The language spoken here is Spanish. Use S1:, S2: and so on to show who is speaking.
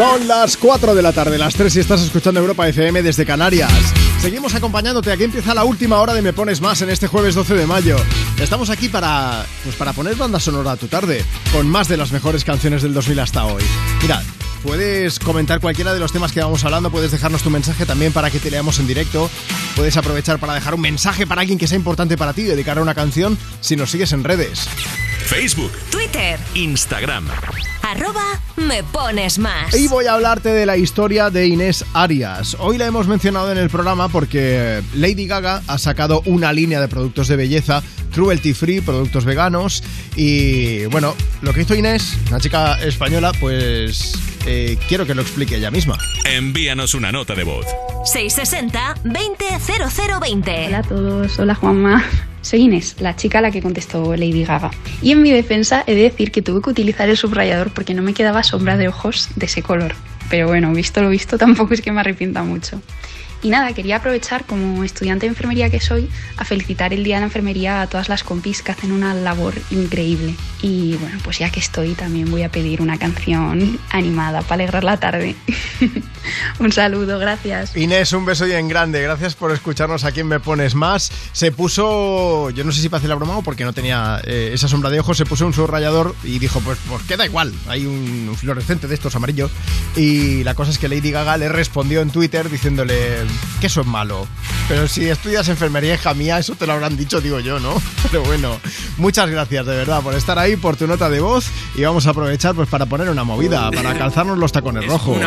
S1: Son las 4 de la tarde, las 3 y estás escuchando Europa FM desde Canarias. Seguimos acompañándote, aquí empieza la última hora de Me Pones Más en este jueves 12 de mayo. Estamos aquí para, pues para poner banda sonora a tu tarde, con más de las mejores canciones del 2000 hasta hoy. Mira, puedes comentar cualquiera de los temas que vamos hablando, puedes dejarnos tu mensaje también para que te leamos en directo, puedes aprovechar para dejar un mensaje para alguien que sea importante para ti, dedicar a una canción si nos sigues en redes.
S2: Facebook,
S3: Twitter,
S2: Instagram.
S3: arroba me pones más.
S1: Y voy a hablarte de la historia de Inés Arias. Hoy la hemos mencionado en el programa porque Lady Gaga ha sacado una línea de productos de belleza, cruelty free, productos veganos. Y bueno, lo que hizo Inés, una chica española, pues eh, quiero que lo explique ella misma.
S2: Envíanos una nota de voz.
S3: 660-200020.
S4: Hola a todos, hola Juanma. Soy Inés, la chica a la que contestó Lady Gaga. Y en mi defensa he de decir que tuve que utilizar el subrayador porque no me quedaba sombra de ojos de ese color. Pero bueno, visto lo visto, tampoco es que me arrepienta mucho. Y nada, quería aprovechar como estudiante de enfermería que soy a felicitar el Día de la Enfermería a todas las compis que hacen una labor increíble. Y bueno, pues ya que estoy también voy a pedir una canción animada para alegrar la tarde. Un saludo, gracias.
S1: Inés, un beso y en grande. Gracias por escucharnos aquí en Me Pones Más. Se puso, yo no sé si para hacer la broma o porque no tenía eh, esa sombra de ojos, se puso un subrayador y dijo, pues, pues queda igual. Hay un, un fluorescente de estos amarillos. Y la cosa es que Lady Gaga le respondió en Twitter diciéndole que eso es malo. Pero si estudias enfermería, hija mía, eso te lo habrán dicho, digo yo, ¿no? Pero bueno, muchas gracias de verdad por estar ahí, por tu nota de voz. Y vamos a aprovechar pues para poner una movida, para calzarnos los tacones rojos.